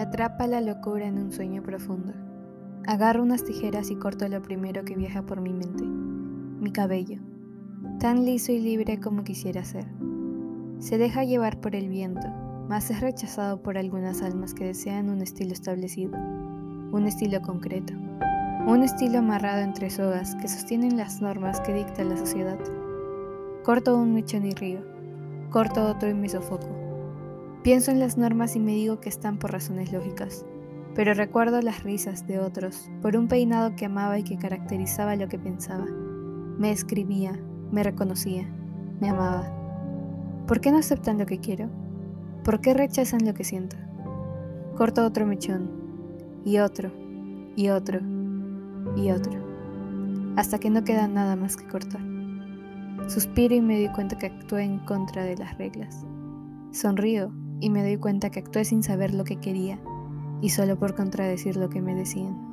atrapa la locura en un sueño profundo. Agarro unas tijeras y corto lo primero que viaja por mi mente, mi cabello, tan liso y libre como quisiera ser. Se deja llevar por el viento, mas es rechazado por algunas almas que desean un estilo establecido, un estilo concreto, un estilo amarrado entre sogas que sostienen las normas que dicta la sociedad. Corto un mechón y río, corto otro y me sofoco. Pienso en las normas y me digo que están por razones lógicas, pero recuerdo las risas de otros por un peinado que amaba y que caracterizaba lo que pensaba. Me escribía, me reconocía, me amaba. ¿Por qué no aceptan lo que quiero? ¿Por qué rechazan lo que siento? Corto otro mechón, y otro, y otro, y otro, hasta que no queda nada más que cortar. Suspiro y me doy cuenta que actué en contra de las reglas. Sonrío y me doy cuenta que actué sin saber lo que quería y solo por contradecir lo que me decían.